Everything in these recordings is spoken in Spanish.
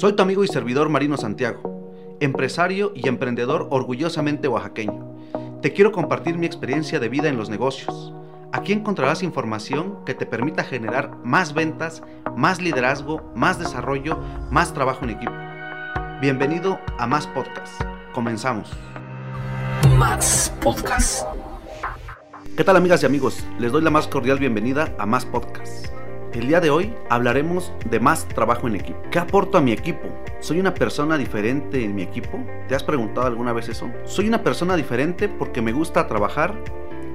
Soy tu amigo y servidor Marino Santiago, empresario y emprendedor orgullosamente oaxaqueño. Te quiero compartir mi experiencia de vida en los negocios. Aquí encontrarás información que te permita generar más ventas, más liderazgo, más desarrollo, más trabajo en equipo. Bienvenido a Más Podcast. Comenzamos. Más Podcast. ¿Qué tal amigas y amigos? Les doy la más cordial bienvenida a Más Podcast. El día de hoy hablaremos de más trabajo en equipo. ¿Qué aporto a mi equipo? ¿Soy una persona diferente en mi equipo? ¿Te has preguntado alguna vez eso? Soy una persona diferente porque me gusta trabajar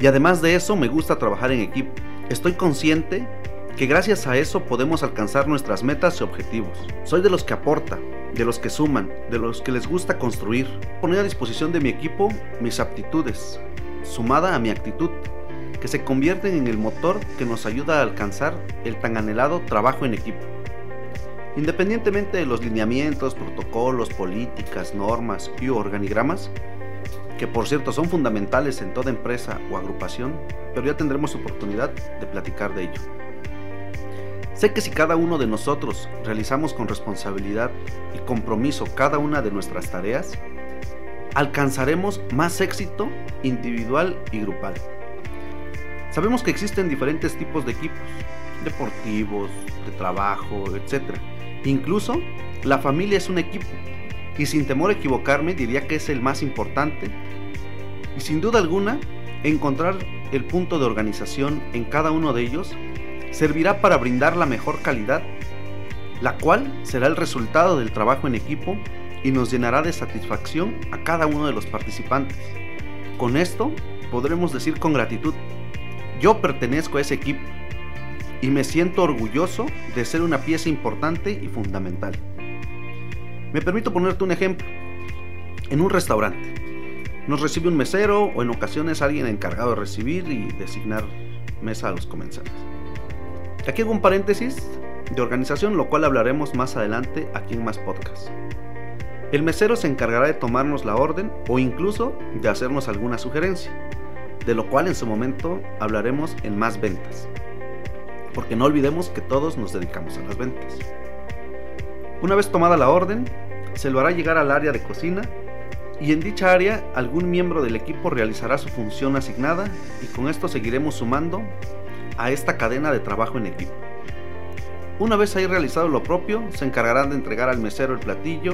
y además de eso me gusta trabajar en equipo. Estoy consciente que gracias a eso podemos alcanzar nuestras metas y objetivos. Soy de los que aporta, de los que suman, de los que les gusta construir. Poner a disposición de mi equipo mis aptitudes, sumada a mi actitud que se convierten en el motor que nos ayuda a alcanzar el tan anhelado trabajo en equipo. Independientemente de los lineamientos, protocolos, políticas, normas y organigramas, que por cierto son fundamentales en toda empresa o agrupación, pero ya tendremos oportunidad de platicar de ello. Sé que si cada uno de nosotros realizamos con responsabilidad y compromiso cada una de nuestras tareas, alcanzaremos más éxito individual y grupal. Sabemos que existen diferentes tipos de equipos, deportivos, de trabajo, etc. Incluso la familia es un equipo y sin temor a equivocarme diría que es el más importante y sin duda alguna encontrar el punto de organización en cada uno de ellos servirá para brindar la mejor calidad, la cual será el resultado del trabajo en equipo y nos llenará de satisfacción a cada uno de los participantes. Con esto podremos decir con gratitud yo pertenezco a ese equipo y me siento orgulloso de ser una pieza importante y fundamental. Me permito ponerte un ejemplo. En un restaurante, nos recibe un mesero o en ocasiones alguien encargado de recibir y designar mesa a los comensales. Aquí hago un paréntesis de organización, lo cual hablaremos más adelante aquí en más podcast. El mesero se encargará de tomarnos la orden o incluso de hacernos alguna sugerencia de lo cual en su momento hablaremos en más ventas. Porque no olvidemos que todos nos dedicamos a las ventas. Una vez tomada la orden, se lo hará llegar al área de cocina y en dicha área algún miembro del equipo realizará su función asignada y con esto seguiremos sumando a esta cadena de trabajo en equipo. Una vez ahí realizado lo propio, se encargarán de entregar al mesero el platillo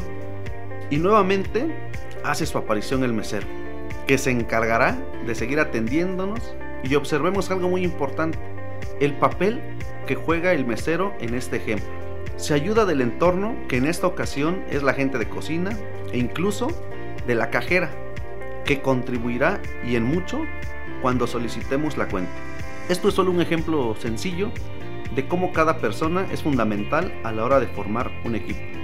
y nuevamente hace su aparición el mesero que se encargará de seguir atendiéndonos y observemos algo muy importante, el papel que juega el mesero en este ejemplo. Se ayuda del entorno, que en esta ocasión es la gente de cocina, e incluso de la cajera, que contribuirá y en mucho cuando solicitemos la cuenta. Esto es solo un ejemplo sencillo de cómo cada persona es fundamental a la hora de formar un equipo.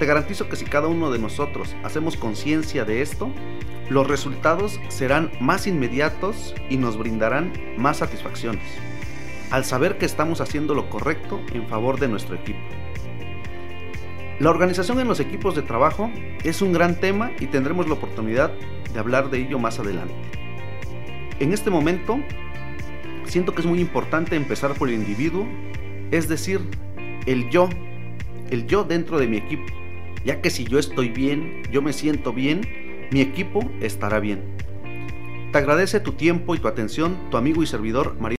Te garantizo que si cada uno de nosotros hacemos conciencia de esto, los resultados serán más inmediatos y nos brindarán más satisfacciones, al saber que estamos haciendo lo correcto en favor de nuestro equipo. La organización en los equipos de trabajo es un gran tema y tendremos la oportunidad de hablar de ello más adelante. En este momento, siento que es muy importante empezar por el individuo, es decir, el yo, el yo dentro de mi equipo, ya que si yo estoy bien, yo me siento bien, mi equipo estará bien. Te agradece tu tiempo y tu atención, tu amigo y servidor María.